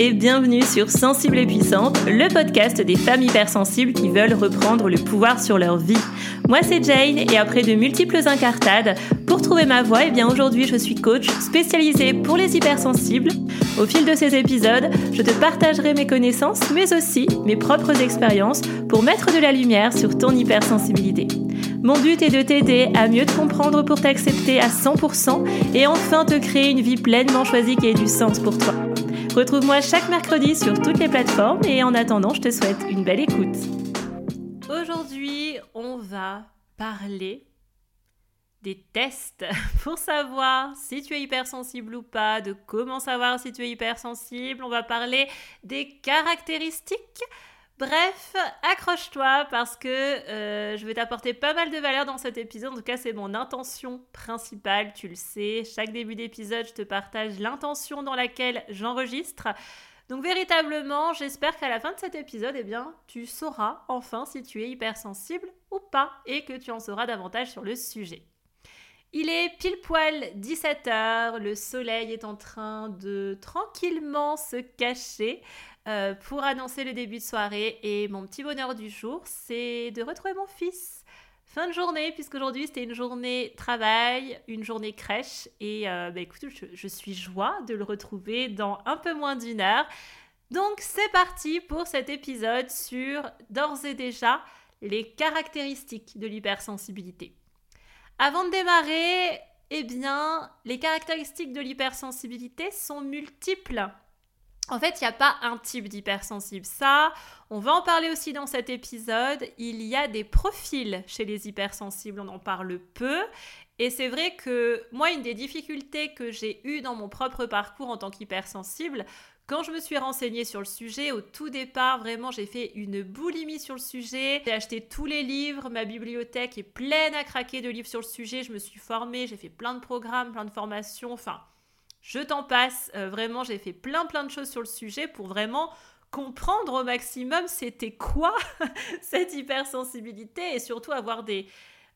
et bienvenue sur Sensible et Puissante, le podcast des femmes hypersensibles qui veulent reprendre le pouvoir sur leur vie. Moi c'est Jane et après de multiples incartades, pour trouver ma voie, et eh bien aujourd'hui je suis coach spécialisée pour les hypersensibles. Au fil de ces épisodes, je te partagerai mes connaissances mais aussi mes propres expériences pour mettre de la lumière sur ton hypersensibilité. Mon but est de t'aider à mieux te comprendre pour t'accepter à 100% et enfin te créer une vie pleinement choisie qui ait du sens pour toi. Retrouve-moi chaque mercredi sur toutes les plateformes et en attendant, je te souhaite une belle écoute. Aujourd'hui, on va parler des tests pour savoir si tu es hypersensible ou pas, de comment savoir si tu es hypersensible. On va parler des caractéristiques Bref, accroche-toi parce que euh, je vais t'apporter pas mal de valeur dans cet épisode. En tout cas, c'est mon intention principale, tu le sais. Chaque début d'épisode, je te partage l'intention dans laquelle j'enregistre. Donc véritablement, j'espère qu'à la fin de cet épisode, eh bien, tu sauras enfin si tu es hypersensible ou pas et que tu en sauras davantage sur le sujet. Il est pile poil 17h, le soleil est en train de tranquillement se cacher. Euh, pour annoncer le début de soirée. Et mon petit bonheur du jour, c'est de retrouver mon fils. Fin de journée, puisqu'aujourd'hui c'était une journée travail, une journée crèche. Et euh, bah, écoute, je, je, suis joie de le retrouver dans un peu moins d'une heure. Donc c'est parti pour cet épisode sur d'ores et déjà les caractéristiques de l'hypersensibilité. Avant de démarrer, eh bien, les caractéristiques de l'hypersensibilité sont multiples. En fait, il n'y a pas un type d'hypersensible. Ça, on va en parler aussi dans cet épisode. Il y a des profils chez les hypersensibles, on en parle peu. Et c'est vrai que moi, une des difficultés que j'ai eues dans mon propre parcours en tant qu'hypersensible, quand je me suis renseignée sur le sujet, au tout départ, vraiment, j'ai fait une boulimie sur le sujet. J'ai acheté tous les livres, ma bibliothèque est pleine à craquer de livres sur le sujet. Je me suis formée, j'ai fait plein de programmes, plein de formations. Enfin, je t'en passe. Euh, vraiment, j'ai fait plein plein de choses sur le sujet pour vraiment comprendre au maximum c'était quoi cette hypersensibilité et surtout avoir des,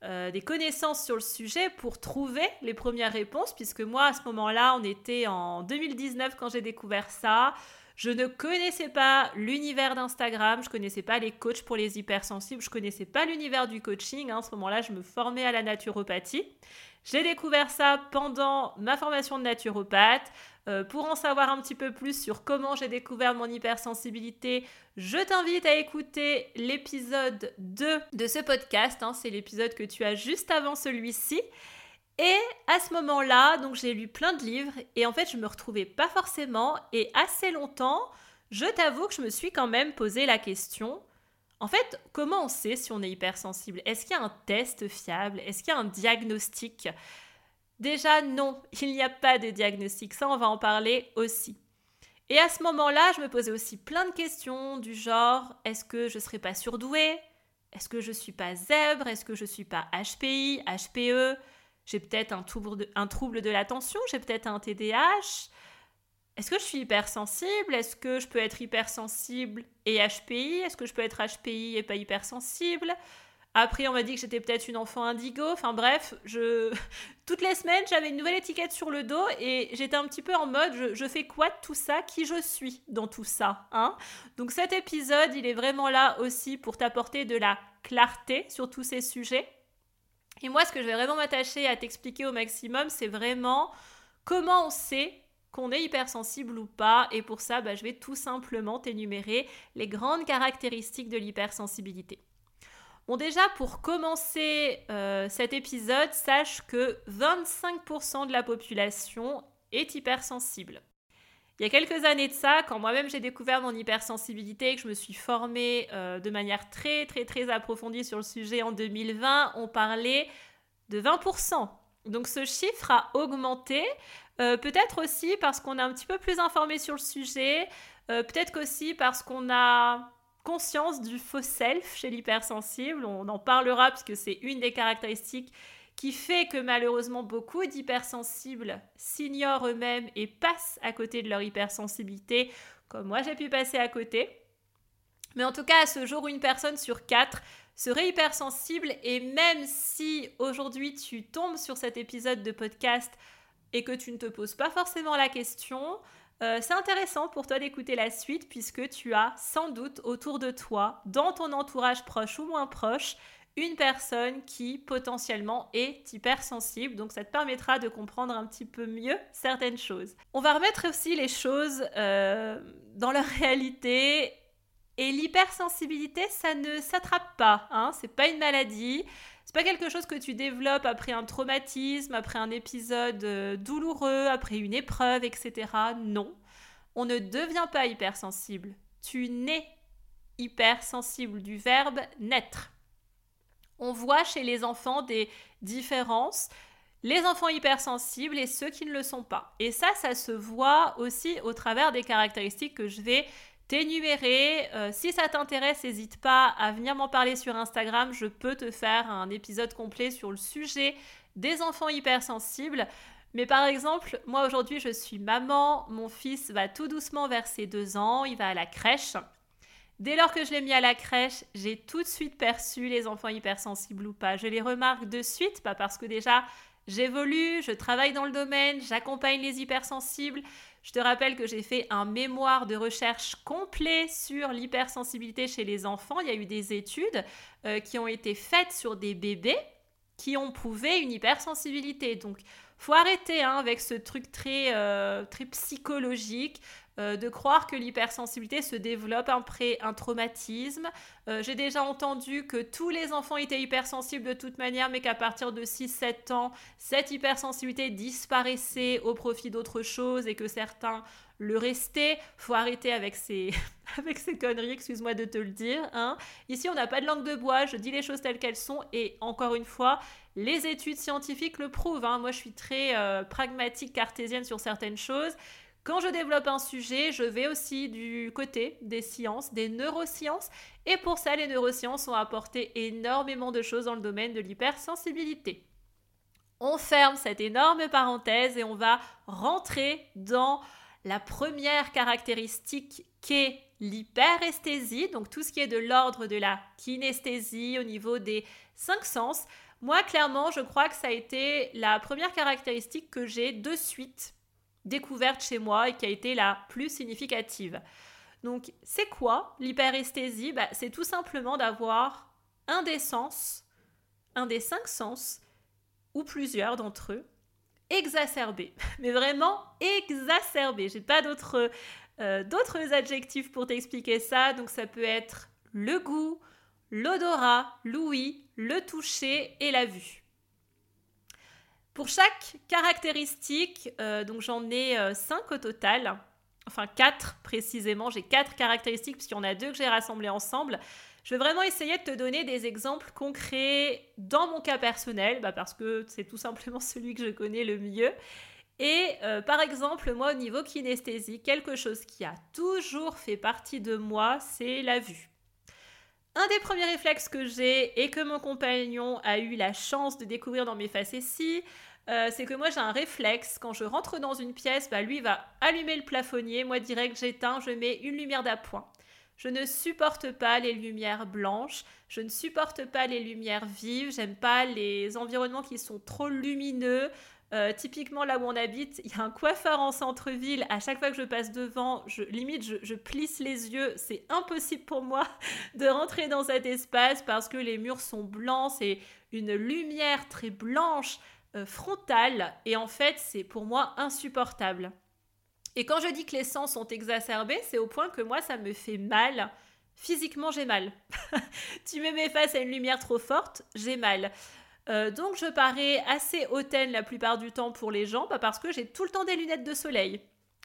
euh, des connaissances sur le sujet pour trouver les premières réponses, puisque moi, à ce moment-là, on était en 2019 quand j'ai découvert ça. Je ne connaissais pas l'univers d'Instagram, je connaissais pas les coachs pour les hypersensibles, je connaissais pas l'univers du coaching. Hein. À ce moment-là, je me formais à la naturopathie. J'ai découvert ça pendant ma formation de naturopathe. Euh, pour en savoir un petit peu plus sur comment j'ai découvert mon hypersensibilité, je t'invite à écouter l'épisode 2 de ce podcast. Hein. C'est l'épisode que tu as juste avant celui-ci. Et à ce moment-là, donc j'ai lu plein de livres et en fait, je me retrouvais pas forcément et assez longtemps, je t'avoue que je me suis quand même posé la question en fait, comment on sait si on est hypersensible? Est-ce qu'il y a un test fiable? Est-ce qu'il y a un diagnostic? Déjà, non, il n'y a pas de diagnostic. Ça, on va en parler aussi. Et à ce moment-là, je me posais aussi plein de questions du genre est-ce que je ne serais pas surdouée? Est-ce que je ne suis pas zèbre? Est-ce que je ne suis pas HPI, HPE J'ai peut-être un, un trouble de l'attention? J'ai peut-être un TDAH est-ce que je suis hypersensible? Est-ce que je peux être hypersensible et HPI Est-ce que je peux être HPI et pas hypersensible? Après, on m'a dit que j'étais peut-être une enfant indigo. Enfin bref, toutes les semaines, j'avais une nouvelle étiquette sur le dos et j'étais un petit peu en mode je, fais quoi de tout ça? Qui je suis dans tout ça hein? Donc cet épisode, il est vraiment là aussi pour t'apporter de la clarté sur tous ces sujets. Et moi, ce que je vais vraiment m'attacher à t'expliquer au maximum, c'est vraiment comment on sait qu'on est hypersensible ou pas. Et pour ça, bah, je vais tout simplement t'énumérer les grandes caractéristiques de l'hypersensibilité. Bon déjà, pour commencer euh, cet épisode, sache que 25% de la population est hypersensible. Il y a quelques années de ça, quand moi-même j'ai découvert mon hypersensibilité et que je me suis formée euh, de manière très très très approfondie sur le sujet en 2020, on parlait de 20%. Donc ce chiffre a augmenté, euh, peut-être aussi parce qu'on est un petit peu plus informé sur le sujet, euh, peut-être aussi parce qu'on a conscience du faux self chez l'hypersensible, on en parlera puisque c'est une des caractéristiques qui fait que malheureusement beaucoup d'hypersensibles s'ignorent eux-mêmes et passent à côté de leur hypersensibilité, comme moi j'ai pu passer à côté. Mais en tout cas, à ce jour, une personne sur quatre serait hypersensible. Et même si aujourd'hui tu tombes sur cet épisode de podcast et que tu ne te poses pas forcément la question, euh, c'est intéressant pour toi d'écouter la suite puisque tu as sans doute autour de toi, dans ton entourage proche ou moins proche, une personne qui potentiellement est hypersensible. Donc ça te permettra de comprendre un petit peu mieux certaines choses. On va remettre aussi les choses euh, dans leur réalité. Et l'hypersensibilité, ça ne s'attrape pas. Hein c'est pas une maladie. C'est pas quelque chose que tu développes après un traumatisme, après un épisode euh, douloureux, après une épreuve, etc. Non. On ne devient pas hypersensible. Tu nais hypersensible du verbe naître on voit chez les enfants des différences, les enfants hypersensibles et ceux qui ne le sont pas. Et ça, ça se voit aussi au travers des caractéristiques que je vais t'énumérer. Euh, si ça t'intéresse, n'hésite pas à venir m'en parler sur Instagram. Je peux te faire un épisode complet sur le sujet des enfants hypersensibles. Mais par exemple, moi aujourd'hui, je suis maman, mon fils va tout doucement vers ses deux ans, il va à la crèche. Dès lors que je l'ai mis à la crèche, j'ai tout de suite perçu les enfants hypersensibles ou pas. Je les remarque de suite, pas parce que déjà j'évolue, je travaille dans le domaine, j'accompagne les hypersensibles. Je te rappelle que j'ai fait un mémoire de recherche complet sur l'hypersensibilité chez les enfants. Il y a eu des études euh, qui ont été faites sur des bébés qui ont prouvé une hypersensibilité. Donc, faut arrêter hein, avec ce truc très, euh, très psychologique. Euh, de croire que l'hypersensibilité se développe après un traumatisme. Euh, j'ai déjà entendu que tous les enfants étaient hypersensibles de toute manière, mais qu'à partir de 6-7 ans, cette hypersensibilité disparaissait au profit d'autre chose et que certains le restaient. Faut arrêter avec ces, avec ces conneries, excuse-moi de te le dire. Hein. Ici, on n'a pas de langue de bois, je dis les choses telles qu'elles sont et encore une fois, les études scientifiques le prouvent. Hein. Moi, je suis très euh, pragmatique, cartésienne sur certaines choses. Quand je développe un sujet, je vais aussi du côté des sciences, des neurosciences, et pour ça, les neurosciences ont apporté énormément de choses dans le domaine de l'hypersensibilité. On ferme cette énorme parenthèse et on va rentrer dans la première caractéristique qu'est l'hyperesthésie, donc tout ce qui est de l'ordre de la kinesthésie au niveau des cinq sens. Moi, clairement, je crois que ça a été la première caractéristique que j'ai de suite découverte chez moi et qui a été la plus significative. Donc, c'est quoi l'hyperesthésie? Bah, C'est tout simplement d'avoir un des sens, un des cinq sens, ou plusieurs d'entre eux, exacerbés. Mais vraiment exacerbés. J'ai pas euh, d'autres adjectifs pour t'expliquer ça. Donc, ça peut être le goût, l'odorat, l'ouïe, le toucher et la vue. Pour chaque caractéristique, euh, donc j'en ai 5 euh, au total, enfin 4 précisément, j'ai 4 caractéristiques puisqu'il y en a deux que j'ai rassemblées ensemble. Je vais vraiment essayer de te donner des exemples concrets dans mon cas personnel, bah, parce que c'est tout simplement celui que je connais le mieux. Et euh, par exemple, moi au niveau kinesthésie, quelque chose qui a toujours fait partie de moi, c'est la vue. Un des premiers réflexes que j'ai et que mon compagnon a eu la chance de découvrir dans mes facéties, euh, c'est que moi j'ai un réflexe, quand je rentre dans une pièce, bah, lui va allumer le plafonnier, moi direct j'éteins, je mets une lumière d'appoint. Je ne supporte pas les lumières blanches, je ne supporte pas les lumières vives, j'aime pas les environnements qui sont trop lumineux, euh, typiquement, là où on habite, il y a un coiffeur en centre-ville. À chaque fois que je passe devant, je, limite, je, plisse les yeux. C'est impossible pour moi de rentrer dans cet espace parce que les murs sont blancs. C'est une lumière très blanche, euh, frontale. Et en fait, c'est pour moi insupportable. Et quand je dis que les sens sont exacerbés, c'est au point que moi, ça me fait mal. Physiquement, j'ai mal. tu me mets face à une lumière trop forte, j'ai mal. Euh, donc je parais assez hautaine la plupart du temps pour les gens, bah, parce que j'ai tout le temps des lunettes de soleil.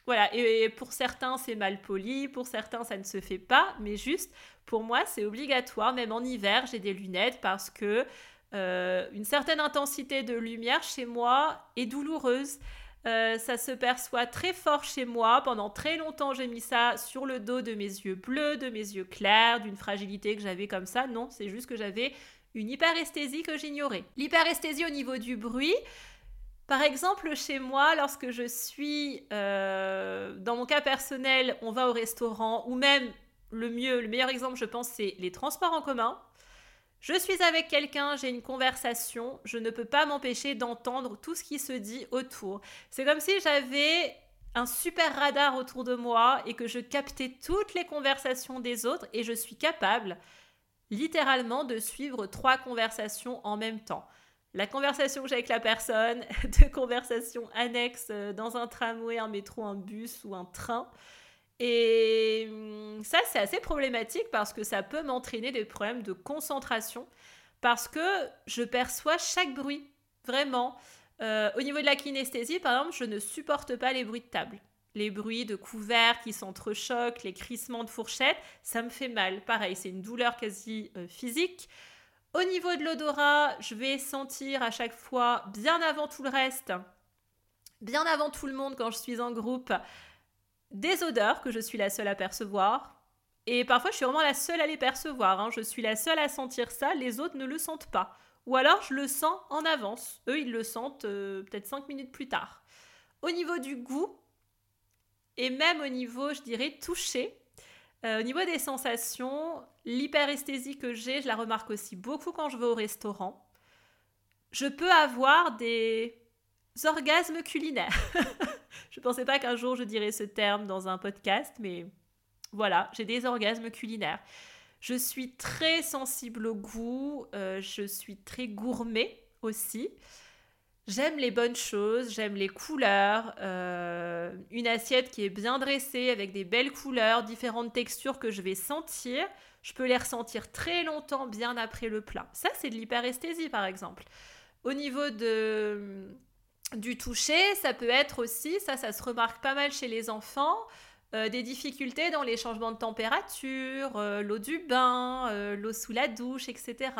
Voilà, et pour certains c'est mal poli, pour certains ça ne se fait pas, mais juste pour moi c'est obligatoire, même en hiver j'ai des lunettes parce que euh, une certaine intensité de lumière chez moi est douloureuse. Euh, ça se perçoit très fort chez moi. Pendant très longtemps, j'ai mis ça sur le dos de mes yeux bleus, de mes yeux clairs, d'une fragilité que j'avais comme ça. Non, c'est juste que j'avais une hyperesthésie que j'ignorais. L'hyperesthésie au niveau du bruit, par exemple, chez moi, lorsque je suis, euh, dans mon cas personnel, on va au restaurant, ou même le mieux, le meilleur exemple, je pense, c'est les transports en commun. Je suis avec quelqu'un, j'ai une conversation, je ne peux pas m'empêcher d'entendre tout ce qui se dit autour. C'est comme si j'avais un super radar autour de moi et que je captais toutes les conversations des autres et je suis capable littéralement de suivre trois conversations en même temps. La conversation que j'ai avec la personne, deux conversations annexes euh, dans un tramway, un métro, un bus ou un train. Et hum, ça, c'est assez problématique parce que ça peut m'entraîner des problèmes de concentration parce que je perçois chaque bruit, vraiment. Euh, au niveau de la kinesthésie, par exemple, je ne supporte pas les bruits de table. Les bruits de couverts qui s'entrechoquent, les crissements de fourchettes, ça me fait mal. Pareil, c'est une douleur quasi euh, physique. Au niveau de l'odorat, je vais sentir à chaque fois, bien avant tout le reste, bien avant tout le monde quand je suis en groupe, des odeurs que je suis la seule à percevoir. Et parfois, je suis vraiment la seule à les percevoir. Hein. Je suis la seule à sentir ça, les autres ne le sentent pas. Ou alors, je le sens en avance. Eux, ils le sentent euh, peut-être 5 minutes plus tard. Au niveau du goût, et même au niveau, je dirais, touché, euh, au niveau des sensations, l'hyperesthésie que j'ai, je la remarque aussi beaucoup quand je vais au restaurant. Je peux avoir des orgasmes culinaires. je ne pensais pas qu'un jour je dirais ce terme dans un podcast, mais voilà, j'ai des orgasmes culinaires. Je suis très sensible au goût, euh, je suis très gourmet aussi. J'aime les bonnes choses, j'aime les couleurs, euh, une assiette qui est bien dressée avec des belles couleurs, différentes textures que je vais sentir. Je peux les ressentir très longtemps, bien après le plat. Ça, c'est de l'hyperesthésie, par exemple. Au niveau de, du toucher, ça peut être aussi, ça, se remarque pas mal chez les enfants, euh, des difficultés dans les changements de température, euh, l'eau du bain, l'eau sous la douche, etc.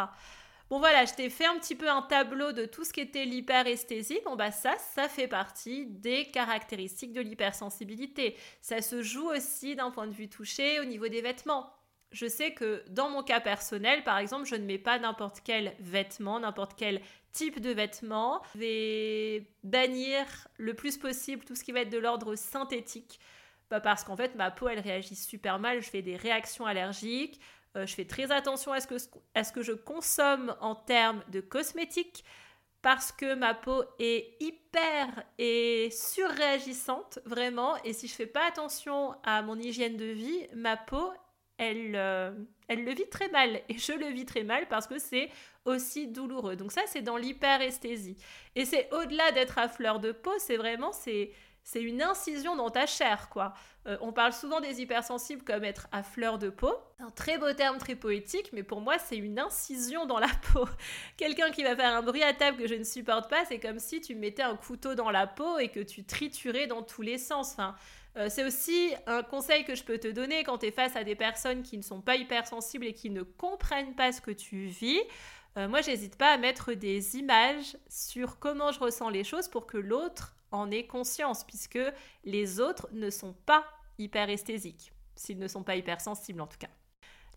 Bon voilà, je t'ai fait un petit peu un tableau de tout ce qui était l'hyperesthésie. Bon bah ça, ça fait partie des caractéristiques de l'hypersensibilité. Ça se joue aussi d'un point de vue touché au niveau des vêtements. Je sais que dans mon cas personnel, par exemple, je ne mets pas n'importe quel vêtement, n'importe quel type de vêtement. Je vais bannir le plus possible tout ce qui va être de l'ordre synthétique. Bah parce qu'en fait, ma peau, elle réagit super mal, je fais des réactions allergiques. Euh, je fais très attention à ce, que, je consomme en termes de cosmétiques parce que ma peau est hyper et surréagissante, vraiment. Et si je fais pas attention à mon hygiène de vie, ma peau, elle, euh, elle le vit très mal. Et je le vis très mal parce que c'est aussi douloureux. Donc ça, c'est dans l'hyperesthésie. Et c'est au-delà d'être à fleur de peau, c'est vraiment, c'est c'est une incision dans ta chair, quoi. Euh, on parle souvent des hypersensibles comme être à fleur de peau. Un très beau terme, très poétique, mais pour moi, c'est une incision dans la peau. Quelqu'un qui va faire un bruit à table que je ne supporte pas, c'est comme si tu mettais un couteau dans la peau et que tu triturais dans tous les sens. Enfin, euh, c'est aussi un conseil que je peux te donner quand tu es face à des personnes qui ne sont pas hypersensibles et qui ne comprennent pas ce que tu vis. Euh, moi, j'hésite pas à mettre des images sur comment je ressens les choses pour que l'autre en ait conscience, puisque les autres ne sont pas hyperesthésiques, s'ils ne sont pas hypersensibles en tout cas.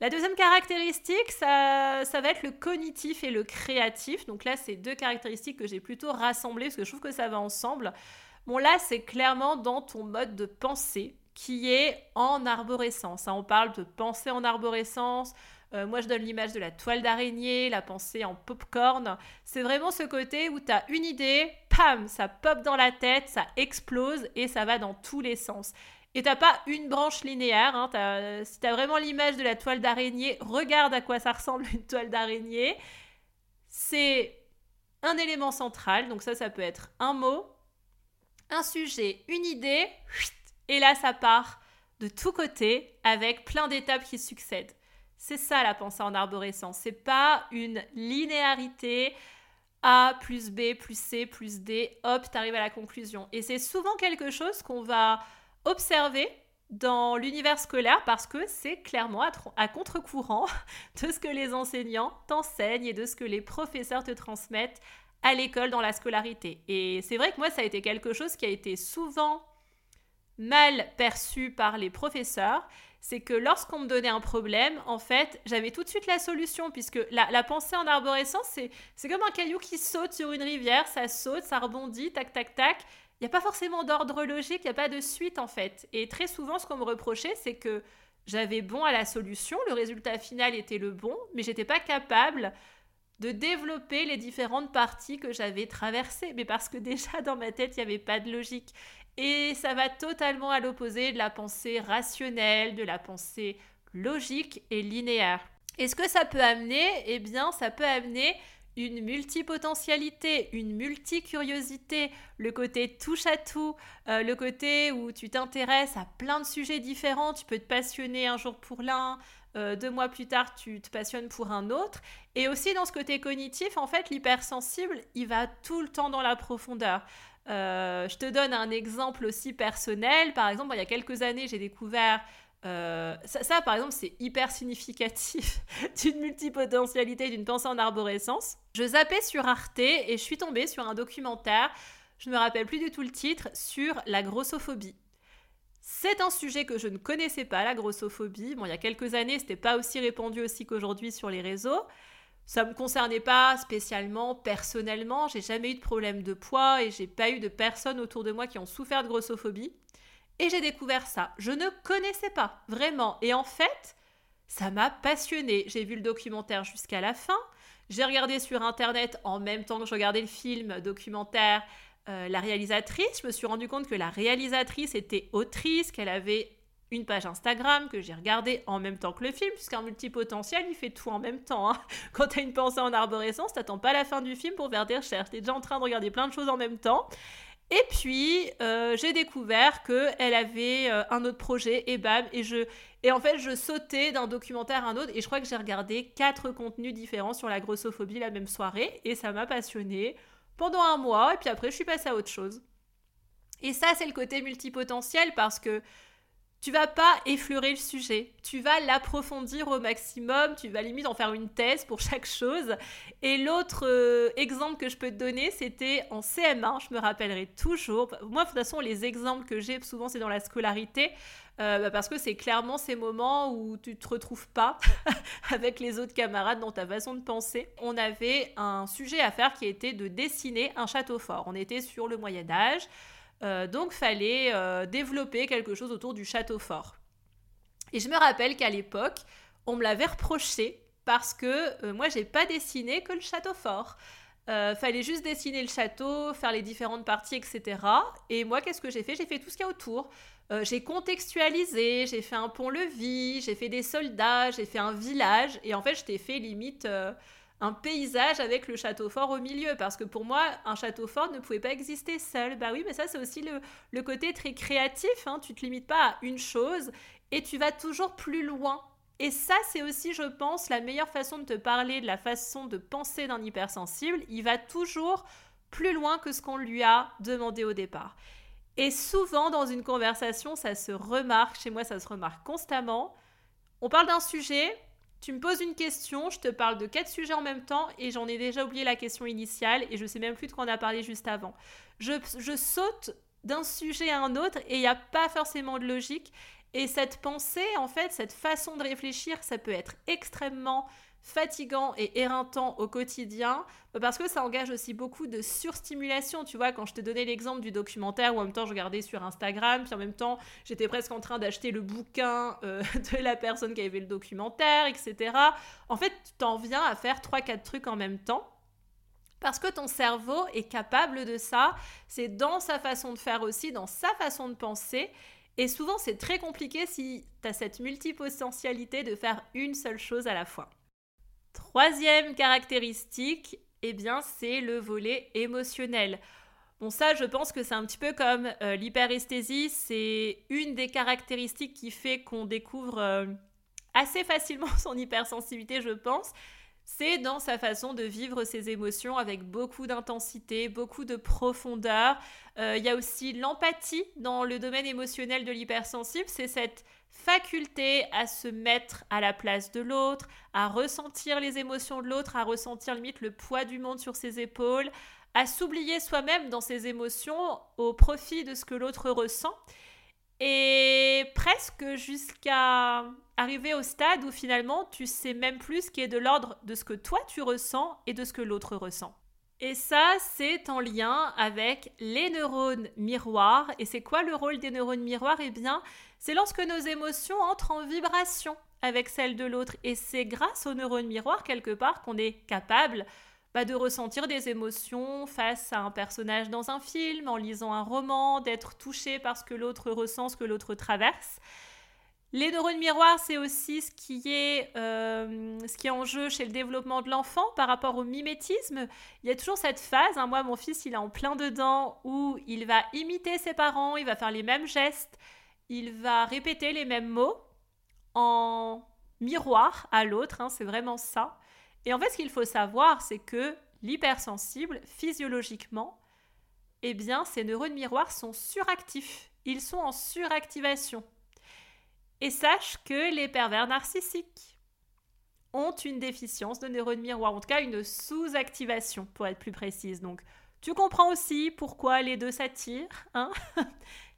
La deuxième caractéristique, ça, ça, va être le cognitif et le créatif. Donc là, c'est deux caractéristiques que j'ai plutôt rassemblées parce que je trouve que ça va ensemble. Bon, là, c'est clairement dans ton mode de pensée qui est en arborescence. Hein. On parle de pensée en arborescence, euh, moi, je donne l'image de la toile d'araignée, la pensée en popcorn. C'est vraiment ce côté où tu as une idée, ça pop dans la tête, ça explose et ça va dans tous les sens. Et t'as pas une branche linéaire. Hein, as, si tu as vraiment l'image de la toile d'araignée, regarde à quoi ça ressemble une toile d'araignée. C'est un élément central. Donc ça, ça peut être un mot, un sujet, une idée. Et là, ça part de tous côtés avec plein d'étapes qui succèdent. C'est ça la pensée en arborescence. C'est pas une linéarité A plus B plus C plus D, hop, arrives à la conclusion. Et c'est souvent quelque chose qu'on va observer dans l'univers scolaire parce que c'est clairement à, contre-courant de ce que les enseignants t'enseignent et de ce que les professeurs te transmettent à l'école dans la scolarité. Et c'est vrai que moi, ça a été quelque chose qui a été souvent mal perçu par les professeurs c'est que lorsqu'on me donnait un problème, en fait, j'avais tout de suite la solution, puisque la, pensée en arborescence, c'est comme un caillou qui saute sur une rivière, ça saute, ça rebondit, tac, tac, tac. Il n'y a pas forcément d'ordre logique, il n'y a pas de suite, en fait. Et très souvent, ce qu'on me reprochait, c'est que j'avais bon à la solution, le résultat final était le bon, mais j'étais pas capable de développer les différentes parties que j'avais traversées, mais parce que déjà dans ma tête, il n'y avait pas de logique. Et ça va totalement à l'opposé de la pensée rationnelle, de la pensée logique et linéaire. Et ce que ça peut amener? Eh bien, ça peut amener une multipotentialité, une multicuriosité, le côté touche à tout, euh, le côté où tu t'intéresses à plein de sujets différents, tu peux te passionner un jour pour l'un, euh, deux mois plus tard tu te passionnes pour un autre. Et aussi dans ce côté cognitif, en fait, l'hypersensible, il va tout le temps dans la profondeur. Euh, je te donne un exemple aussi personnel. Par exemple, il y a quelques années, j'ai découvert euh, ça, par exemple, c'est hyper significatif d'une multipotentialité, d'une pensée en arborescence. Je zappais sur Arte et je suis tombée sur un documentaire, je ne me rappelle plus du tout le titre, sur la grossophobie. C'est un sujet que je ne connaissais pas, la grossophobie. Bon, il y a quelques années, c'était pas aussi répandu aussi qu'aujourd'hui sur les réseaux. Ça me concernait pas spécialement personnellement, j'ai jamais eu de problème de poids et j'ai pas eu de personnes autour de moi qui ont souffert de grossophobie. Et j'ai découvert ça. Je ne connaissais pas, vraiment. Et en fait, ça m'a passionné. J'ai vu le documentaire jusqu'à la fin. J'ai regardé sur Internet en même temps que je regardais le film documentaire euh, la réalisatrice. Je me suis rendu compte que la réalisatrice était autrice, qu'elle avait une page Instagram que j'ai regardée en même temps que le film, puisqu'un multipotentiel, il fait tout en même temps. Hein. Quand tu as une pensée en arborescence, t'attends pas la fin du film pour faire des recherches. Tu es déjà en train de regarder plein de choses en même temps. Et puis, euh, j'ai découvert qu'elle avait euh, un autre projet, et bam, et je... Et en fait, je sautais d'un documentaire à un autre, et je crois que j'ai regardé quatre contenus différents sur la grossophobie la même soirée, et ça m'a passionnée pendant un mois, et puis après, je suis passée à autre chose. Et ça, c'est le côté multipotentiel, parce que tu vas pas effleurer le sujet, tu vas l'approfondir au maximum, tu vas limite en faire une thèse pour chaque chose. Et l'autre euh, exemple que je peux te donner, c'était en CM1, je me rappellerai toujours. Moi, de toute façon, les exemples que j'ai, souvent, c'est dans la scolarité, euh, bah, parce que c'est clairement ces moments où tu te retrouves pas avec les autres camarades dans ta façon de penser. On avait un sujet à faire qui était de dessiner un château fort. On était sur le Moyen Âge. Euh, donc fallait euh, développer quelque chose autour du château fort. Et je me rappelle qu'à l'époque, on me l'avait reproché parce que euh, moi j'ai pas dessiné que le château fort. fallait juste dessiner le château, faire les différentes parties, etc. Et moi, qu'est-ce que j'ai fait? J'ai fait tout ce qu'il y a autour. j'ai contextualisé, j'ai fait un pont-levis, j'ai fait des soldats, j'ai fait un village. Et en fait, je t'ai fait limite un paysage avec le château fort au milieu. Parce que pour moi, un château fort ne pouvait pas exister seul. Bah oui, mais ça, c'est aussi le, côté très créatif. Hein. Tu te limites pas à une chose et tu vas toujours plus loin. Et ça, c'est aussi, je pense, la meilleure façon de te parler de la façon de penser d'un hypersensible. Il va toujours plus loin que ce qu'on lui a demandé au départ. Et souvent, dans une conversation, ça se remarque, chez moi, ça se remarque constamment. On parle d'un sujet, tu me poses une question, je te parle de quatre sujets en même temps et j'en ai déjà oublié la question initiale et je sais même plus de quoi on a parlé juste avant. Je, je saute d'un sujet à un autre et il n'y a pas forcément de logique. Et cette pensée, en fait, cette façon de réfléchir, ça peut être extrêmement fatigant et éreintant au quotidien, parce que ça engage aussi beaucoup de surstimulation. Tu vois, quand je te donnais l'exemple du documentaire où en même temps je regardais sur Instagram, puis en même temps j'étais presque en train d'acheter le bouquin euh, de la personne qui avait le documentaire, etc. En fait, tu t'en viens à faire 3-4 trucs en même temps. Parce que ton cerveau est capable de ça, c'est dans sa façon de faire aussi, dans sa façon de penser. Et souvent, c'est très compliqué si tu as cette multipotentialité de faire une seule chose à la fois. Troisième caractéristique, eh bien, c'est le volet émotionnel. Bon, ça, je pense que c'est un petit peu comme euh, l'hyperesthésie. C'est une des caractéristiques qui fait qu'on découvre euh, assez facilement son hypersensibilité, je pense. C'est dans sa façon de vivre ses émotions avec beaucoup d'intensité, beaucoup de profondeur. Euh, il y a aussi l'empathie dans le domaine émotionnel de l'hypersensible. C'est cette faculté à se mettre à la place de l'autre, à ressentir les émotions de l'autre, à ressentir limite le poids du monde sur ses épaules, à s'oublier soi-même dans ses émotions au profit de ce que l'autre ressent. Et presque jusqu'à arriver au stade où finalement tu sais même plus ce qui est de l'ordre de ce que toi tu ressens et de ce que l'autre ressent. Et ça, c'est en lien avec les neurones miroirs. Et c'est quoi le rôle des neurones miroirs? Eh bien, c'est lorsque nos émotions entrent en vibration avec celle de l'autre. Et c'est grâce aux neurones miroirs, quelque part, qu'on est capable bah, de ressentir des émotions face à un personnage dans un film, en lisant un roman, d'être touché par ce que l'autre ressent, ce que l'autre traverse. Les neurones miroirs, c'est aussi ce qui, est, euh, ce qui est en jeu chez le développement de l'enfant par rapport au mimétisme. Il y a toujours cette phase, hein, moi mon fils il est en plein dedans, où il va imiter ses parents, il va faire les mêmes gestes, il va répéter les mêmes mots en miroir à l'autre, hein, c'est vraiment ça. Et en fait ce qu'il faut savoir, c'est que l'hypersensible, physiologiquement, eh bien ces neurones miroirs sont suractifs, ils sont en suractivation. Et sache que les pervers narcissiques ont une déficience de neurones miroirs, en tout cas une sous-activation pour être plus précise. Donc tu comprends aussi pourquoi les deux s'attirent. Hein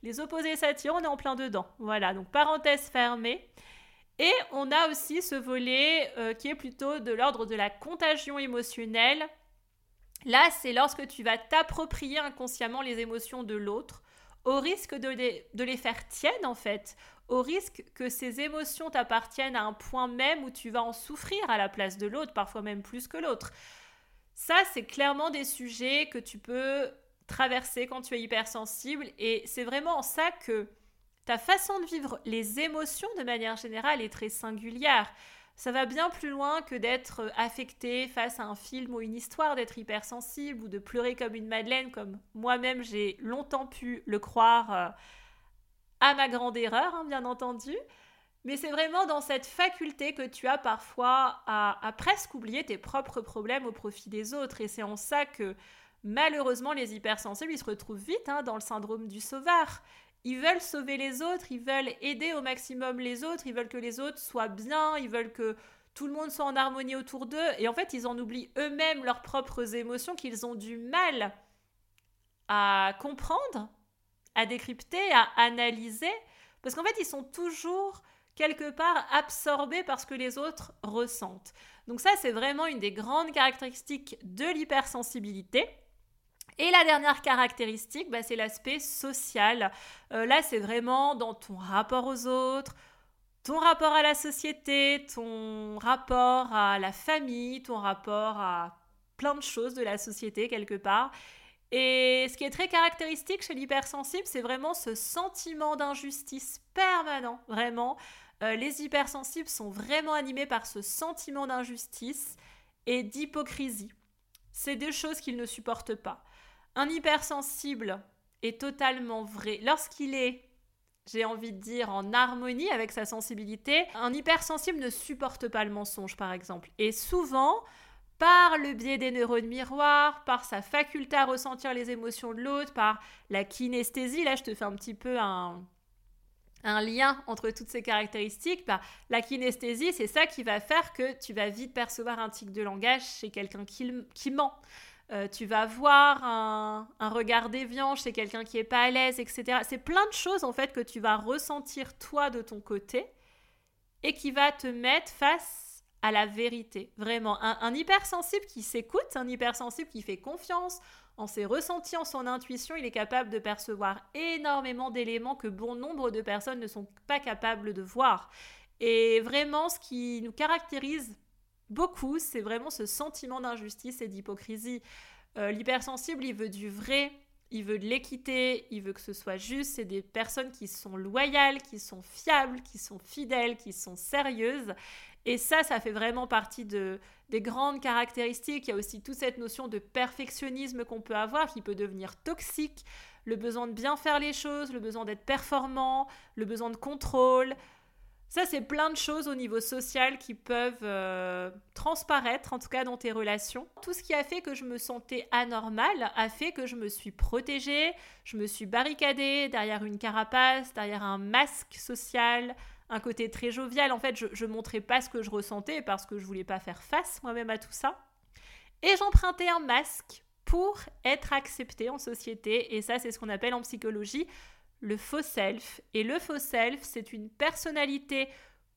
les opposés s'attirent, on est en plein dedans. Voilà, donc parenthèse fermée. Et on a aussi ce volet euh, qui est plutôt de l'ordre de la contagion émotionnelle. Là, c'est lorsque tu vas t'approprier inconsciemment les émotions de l'autre, au risque de les, de les faire tiennes en fait, au risque que ces émotions t'appartiennent à un point même où tu vas en souffrir à la place de l'autre, parfois même plus que l'autre. Ça, c'est clairement des sujets que tu peux traverser quand tu es hypersensible et c'est vraiment en ça que ta façon de vivre les émotions de manière générale est très singulière. Ça va bien plus loin que d'être affecté face à un film ou une histoire, d'être hypersensible ou de pleurer comme une madeleine, comme moi-même j'ai longtemps pu le croire euh, à ma grande erreur, hein, bien entendu. Mais c'est vraiment dans cette faculté que tu as parfois à, presque oublier tes propres problèmes au profit des autres. Et c'est en ça que malheureusement les hypersensibles, ils se retrouvent vite hein, dans le syndrome du sauveur. Ils veulent sauver les autres, ils veulent aider au maximum les autres, ils veulent que les autres soient bien, ils veulent que tout le monde soit en harmonie autour d'eux. Et en fait, ils en oublient eux-mêmes leurs propres émotions qu'ils ont du mal à comprendre à décrypter, à analyser, parce qu'en fait, ils sont toujours quelque part absorbés par ce que les autres ressentent. Donc ça, c'est vraiment une des grandes caractéristiques de l'hypersensibilité. Et la dernière caractéristique, bah, c'est l'aspect social. Euh, là, c'est vraiment dans ton rapport aux autres, ton rapport à la société, ton rapport à la famille, ton rapport à plein de choses de la société quelque part. Et ce qui est très caractéristique chez l'hypersensible, c'est vraiment ce sentiment d'injustice permanent, vraiment. Euh, les hypersensibles sont vraiment animés par ce sentiment d'injustice et d'hypocrisie. C'est deux choses qu'ils ne supportent pas. Un hypersensible est totalement vrai. Lorsqu'il est, j'ai envie de dire, en harmonie avec sa sensibilité, un hypersensible ne supporte pas le mensonge, par exemple. Et souvent, par le biais des neurones miroirs, par sa faculté à ressentir les émotions de l'autre, par la kinesthésie. Là, je te fais un petit peu un, lien entre toutes ces caractéristiques. Bah, la kinesthésie, c'est ça qui va faire que tu vas vite percevoir un tic de langage chez quelqu'un qui, ment. Euh, tu vas voir un, un regard déviant chez quelqu'un qui est pas à l'aise, etc. C'est plein de choses en fait que tu vas ressentir toi de ton côté et qui va te mettre face à la vérité. Vraiment, un, hypersensible qui s'écoute, un hypersensible qui fait confiance en ses ressentis, en son intuition, il est capable de percevoir énormément d'éléments que bon nombre de personnes ne sont pas capables de voir. Et vraiment, ce qui nous caractérise beaucoup, c'est vraiment ce sentiment d'injustice et d'hypocrisie. Euh, l'hypersensible, il veut du vrai, il veut de l'équité, il veut que ce soit juste. C'est des personnes qui sont loyales, qui sont fiables, qui sont fidèles, qui sont sérieuses. Et ça, ça fait vraiment partie de, des grandes caractéristiques. Il y a aussi toute cette notion de perfectionnisme qu'on peut avoir qui peut devenir toxique. Le besoin de bien faire les choses, le besoin d'être performant, le besoin de contrôle. Ça, c'est plein de choses au niveau social qui peuvent euh, transparaître, en tout cas dans tes relations. Tout ce qui a fait que je me sentais anormale a fait que je me suis protégée, je me suis barricadée derrière une carapace, derrière un masque social, un côté très jovial. En fait, je, ne montrais pas ce que je ressentais parce que je voulais pas faire face moi-même à tout ça. Et j'empruntais un masque pour être acceptée en société. Et ça, c'est ce qu'on appelle en psychologie le faux self. Et le faux self, c'est une personnalité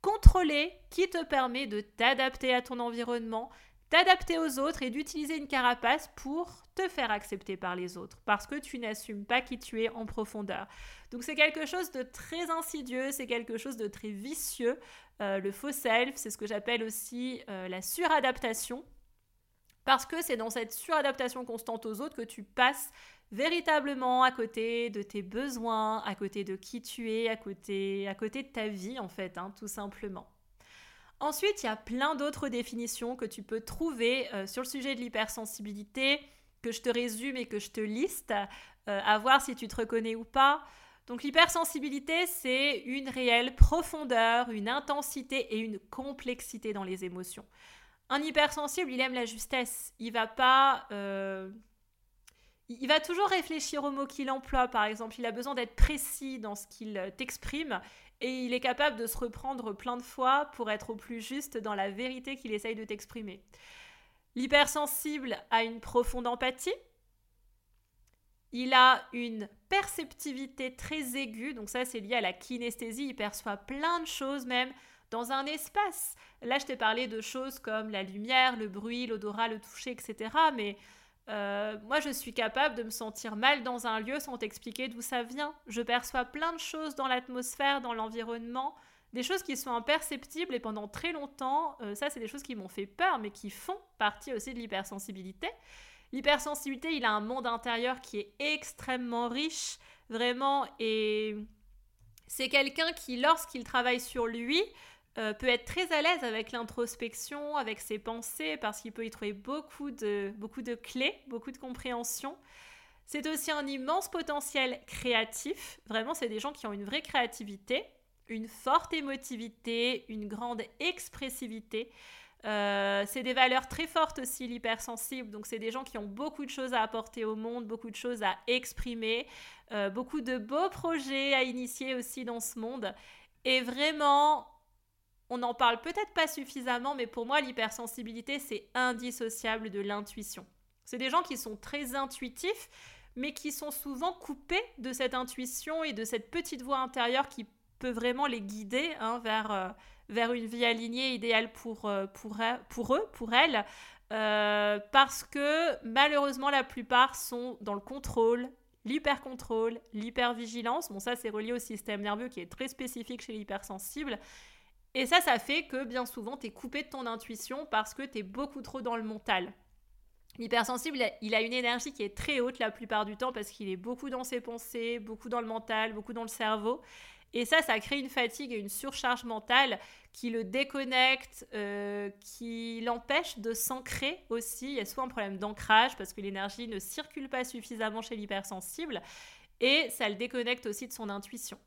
contrôlée qui te permet de t'adapter à ton environnement, t'adapter aux autres et d'utiliser une carapace pour te faire accepter par les autres parce que tu n'assumes pas qui tu es en profondeur. Donc c'est quelque chose de très insidieux, c'est quelque chose de très vicieux. Euh, le faux self, c'est ce que j'appelle aussi euh, la suradaptation parce que c'est dans cette suradaptation constante aux autres que tu passes véritablement à côté de tes besoins, à côté de qui tu es, à côté, à côté de ta vie en fait, hein, tout simplement. Ensuite, il y a plein d'autres définitions que tu peux trouver euh, sur le sujet de l'hypersensibilité, que je te résume et que je te liste, euh, à voir si tu te reconnais ou pas. Donc l'hypersensibilité, c'est une réelle profondeur, une intensité et une complexité dans les émotions. Un hypersensible, il aime la justesse. Il va pas... Euh, il va toujours réfléchir aux mots qu'il emploie, par exemple. Il a besoin d'être précis dans ce qu'il t'exprime et il est capable de se reprendre plein de fois pour être au plus juste dans la vérité qu'il essaye de t'exprimer. L'hypersensible a une profonde empathie. Il a une perceptivité très aiguë, donc ça c'est lié à la kinesthésie, il perçoit plein de choses même dans un espace. Là je t'ai parlé de choses comme la lumière, le bruit, l'odorat, le toucher, etc. Mais euh, moi, je suis capable de me sentir mal dans un lieu sans t'expliquer d'où ça vient. Je perçois plein de choses dans l'atmosphère, dans l'environnement, des choses qui sont imperceptibles et pendant très longtemps, euh, ça, c'est des choses qui m'ont fait peur, mais qui font partie aussi de l'hypersensibilité. L'hypersensibilité, il a un monde intérieur qui est extrêmement riche, vraiment, et c'est quelqu'un qui, lorsqu'il travaille sur lui, euh, peut être très à l'aise avec l'introspection, avec ses pensées, parce qu'il peut y trouver beaucoup de, beaucoup de clés, beaucoup de compréhension. C'est aussi un immense potentiel créatif. Vraiment, c'est des gens qui ont une vraie créativité, une forte émotivité, une grande expressivité. Euh, c'est des valeurs très fortes aussi, l'hypersensible. Donc, c'est des gens qui ont beaucoup de choses à apporter au monde, beaucoup de choses à exprimer, euh, beaucoup de beaux projets à initier aussi dans ce monde. Et vraiment, on n'en parle peut-être pas suffisamment, mais pour moi, l'hypersensibilité, c'est indissociable de l'intuition. C'est des gens qui sont très intuitifs, mais qui sont souvent coupés de cette intuition et de cette petite voix intérieure qui peut vraiment les guider hein, vers, euh, vers une vie alignée, idéale pour, euh, pour, pour, eux, pour elles, euh, parce que malheureusement, la plupart sont dans le contrôle, l'hyper-contrôle, l'hyper-vigilance. Bon, ça, c'est relié au système nerveux qui est très spécifique chez l'hypersensible. Et ça, ça fait que bien souvent, tu es coupé de ton intuition parce que tu es beaucoup trop dans le mental. L'hypersensible, il a une énergie qui est très haute la plupart du temps parce qu'il est beaucoup dans ses pensées, beaucoup dans le mental, beaucoup dans le cerveau. Et ça, ça crée une fatigue et une surcharge mentale qui le déconnecte, euh, qui l'empêche de s'ancrer aussi. Il y a souvent un problème d'ancrage parce que l'énergie ne circule pas suffisamment chez l'hypersensible et ça le déconnecte aussi de son intuition.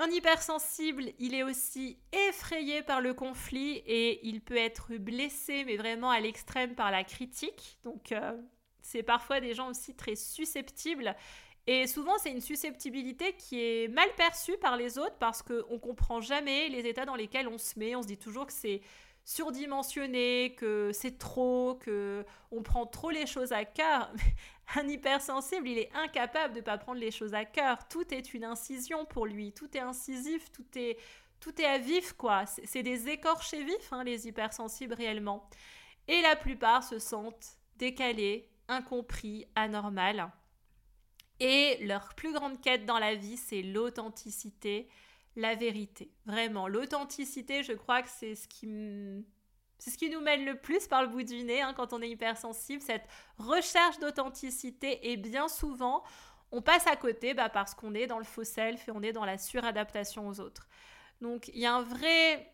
Un hypersensible, il est aussi effrayé par le conflit et il peut être blessé, mais vraiment à l'extrême par la critique. Donc, euh, c'est parfois des gens aussi très susceptibles. Et souvent, c'est une susceptibilité qui est mal perçue par les autres parce qu'on ne comprend jamais les états dans lesquels on se met. On se dit toujours que c'est surdimensionné, que c'est trop, que on prend trop les choses à cœur. Un hypersensible, il est incapable de ne pas prendre les choses à cœur. Tout est une incision pour lui, tout est incisif, tout est tout est à vif quoi. C'est des écorchés vifs hein, les hypersensibles réellement. Et la plupart se sentent décalés, incompris, anormales. Et leur plus grande quête dans la vie, c'est l'authenticité, la vérité. Vraiment, l'authenticité, je crois que c'est ce qui c'est ce qui nous mène le plus par le bout du nez hein, quand on est hypersensible, cette recherche d'authenticité et bien souvent on passe à côté bah, parce qu'on est dans le faux self et on est dans la suradaptation aux autres. Donc il y a un vrai,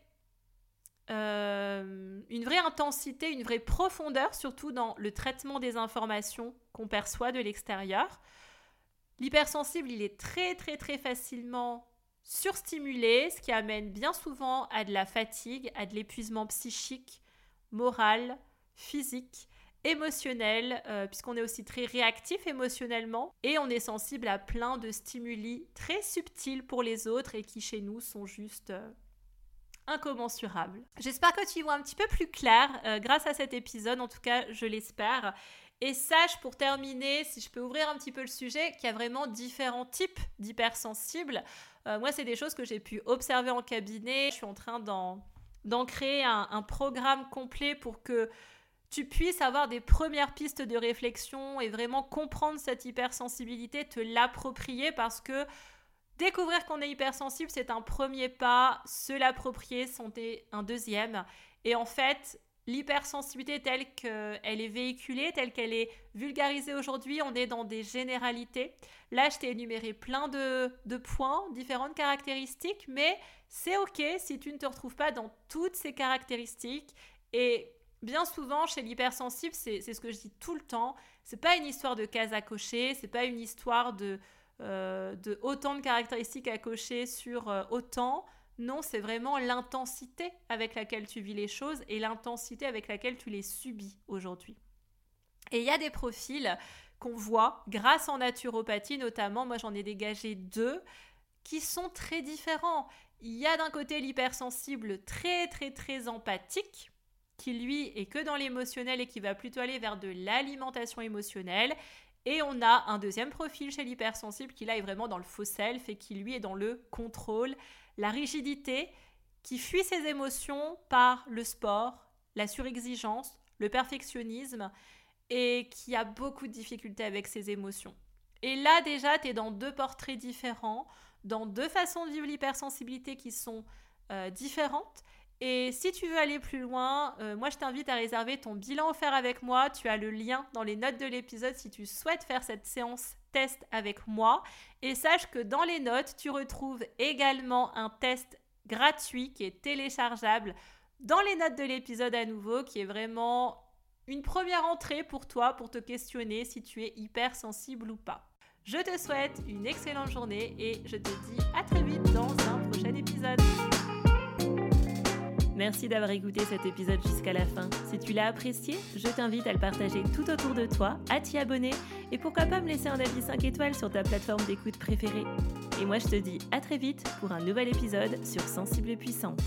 euh, une vraie intensité, une vraie profondeur surtout dans le traitement des informations qu'on perçoit de l'extérieur. L'hypersensible, il est très très très facilement surstimulé, ce qui amène bien souvent à de la fatigue, à de l'épuisement psychique, moral, physique, émotionnel, euh, puisqu'on est aussi très réactif émotionnellement et on est sensible à plein de stimuli très subtils pour les autres et qui chez nous sont juste euh, incommensurables. J'espère que tu y vois un petit peu plus clair euh, grâce à cet épisode, en tout cas je l'espère. Et sache pour terminer, si je peux ouvrir un petit peu le sujet, qu'il y a vraiment différents types d'hypersensibles. Euh, moi, c'est des choses que j'ai pu observer en cabinet. Je suis en train d'en créer un, programme complet pour que tu puisses avoir des premières pistes de réflexion et vraiment comprendre cette hypersensibilité, te l'approprier parce que découvrir qu'on est hypersensible, c'est un premier pas, se l'approprier, c'est un deuxième. Et en fait, l'hypersensibilité telle qu'elle est véhiculée, telle qu'elle est vulgarisée aujourd'hui, on est dans des généralités. Là, je t'ai énuméré plein de, points, différentes caractéristiques, mais c'est OK si tu ne te retrouves pas dans toutes ces caractéristiques. Et bien souvent, chez l'hypersensible, c'est ce que je dis tout le temps, c'est pas une histoire de cases à cocher, c'est pas une histoire de, euh, de autant de caractéristiques à cocher sur euh, autant. Non, c'est vraiment l'intensité avec laquelle tu vis les choses et l'intensité avec laquelle tu les subis aujourd'hui. Et il y a des profils qu'on voit grâce en naturopathie notamment, moi j'en ai dégagé deux, qui sont très différents. Il y a d'un côté l'hypersensible très très très empathique, qui lui est que dans l'émotionnel et qui va plutôt aller vers de l'alimentation émotionnelle. Et on a un deuxième profil chez l'hypersensible qui là est vraiment dans le faux self et qui lui est dans le contrôle, la rigidité, qui fuit ses émotions par le sport, la surexigence, le perfectionnisme et qui a beaucoup de difficultés avec ses émotions. Et là déjà, tu es dans deux portraits différents, dans deux façons de vivre l'hypersensibilité qui sont euh, différentes. Et si tu veux aller plus loin, euh, moi je t'invite à réserver ton bilan offert avec moi. Tu as le lien dans les notes de l'épisode si tu souhaites faire cette séance avec moi. Et sache que dans les notes, tu retrouves également un test gratuit qui est téléchargeable dans les notes de l'épisode à nouveau, qui est vraiment une première entrée pour toi pour te questionner si tu es hypersensible ou pas. Je te souhaite une excellente journée et je te dis à très vite dans un prochain épisode. Merci d'avoir écouté cet épisode jusqu'à la fin. Si tu l'as apprécié, je t'invite à le partager tout autour de toi, à t'y abonner et pourquoi pas me laisser un avis 5 étoiles sur ta plateforme d'écoute préférée. Et moi je te dis à très vite pour un nouvel épisode sur Sensible et Puissante.